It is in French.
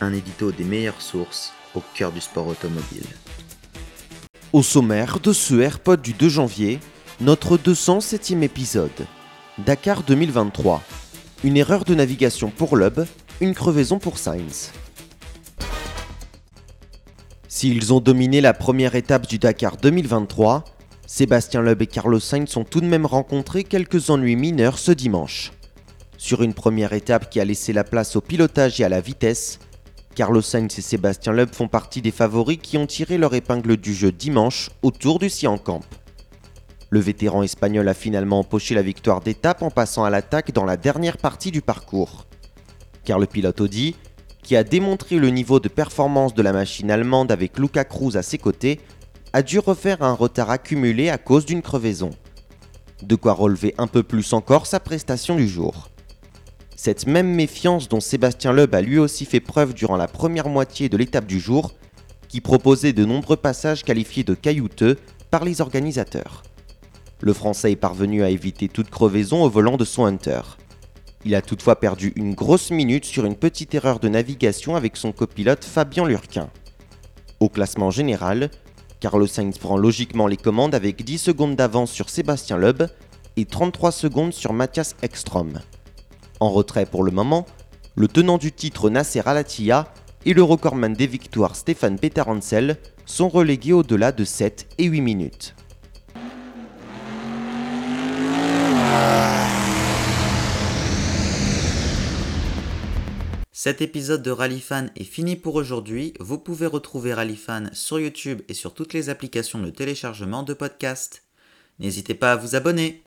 Un édito des meilleures sources au cœur du sport automobile. Au sommaire de ce AirPod du 2 janvier, notre 207e épisode. Dakar 2023. Une erreur de navigation pour Loeb, une crevaison pour Sainz. S'ils ont dominé la première étape du Dakar 2023, Sébastien Loeb et Carlos Sainz sont tout de même rencontrés quelques ennuis mineurs ce dimanche. Sur une première étape qui a laissé la place au pilotage et à la vitesse, Carlos Sainz et Sébastien Loeb font partie des favoris qui ont tiré leur épingle du jeu dimanche autour du Camp. Le vétéran espagnol a finalement empoché la victoire d'étape en passant à l'attaque dans la dernière partie du parcours. Car le pilote Audi, qui a démontré le niveau de performance de la machine allemande avec Luca Cruz à ses côtés, a dû refaire un retard accumulé à cause d'une crevaison. De quoi relever un peu plus encore sa prestation du jour. Cette même méfiance dont Sébastien Loeb a lui aussi fait preuve durant la première moitié de l'étape du jour, qui proposait de nombreux passages qualifiés de caillouteux par les organisateurs. Le Français est parvenu à éviter toute crevaison au volant de son Hunter. Il a toutefois perdu une grosse minute sur une petite erreur de navigation avec son copilote Fabien Lurquin. Au classement général, Carlos Sainz prend logiquement les commandes avec 10 secondes d'avance sur Sébastien Loeb et 33 secondes sur Mathias Ekstrom. En retrait pour le moment, le tenant du titre Nasser Alatia et le recordman des victoires Stéphane Peterancel sont relégués au-delà de 7 et 8 minutes. Cet épisode de Rallyfan est fini pour aujourd'hui. Vous pouvez retrouver Rallyfan sur YouTube et sur toutes les applications de téléchargement de podcasts. N'hésitez pas à vous abonner.